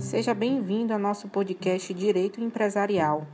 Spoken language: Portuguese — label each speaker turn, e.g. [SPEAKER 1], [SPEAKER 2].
[SPEAKER 1] Seja bem-vindo ao nosso podcast Direito Empresarial.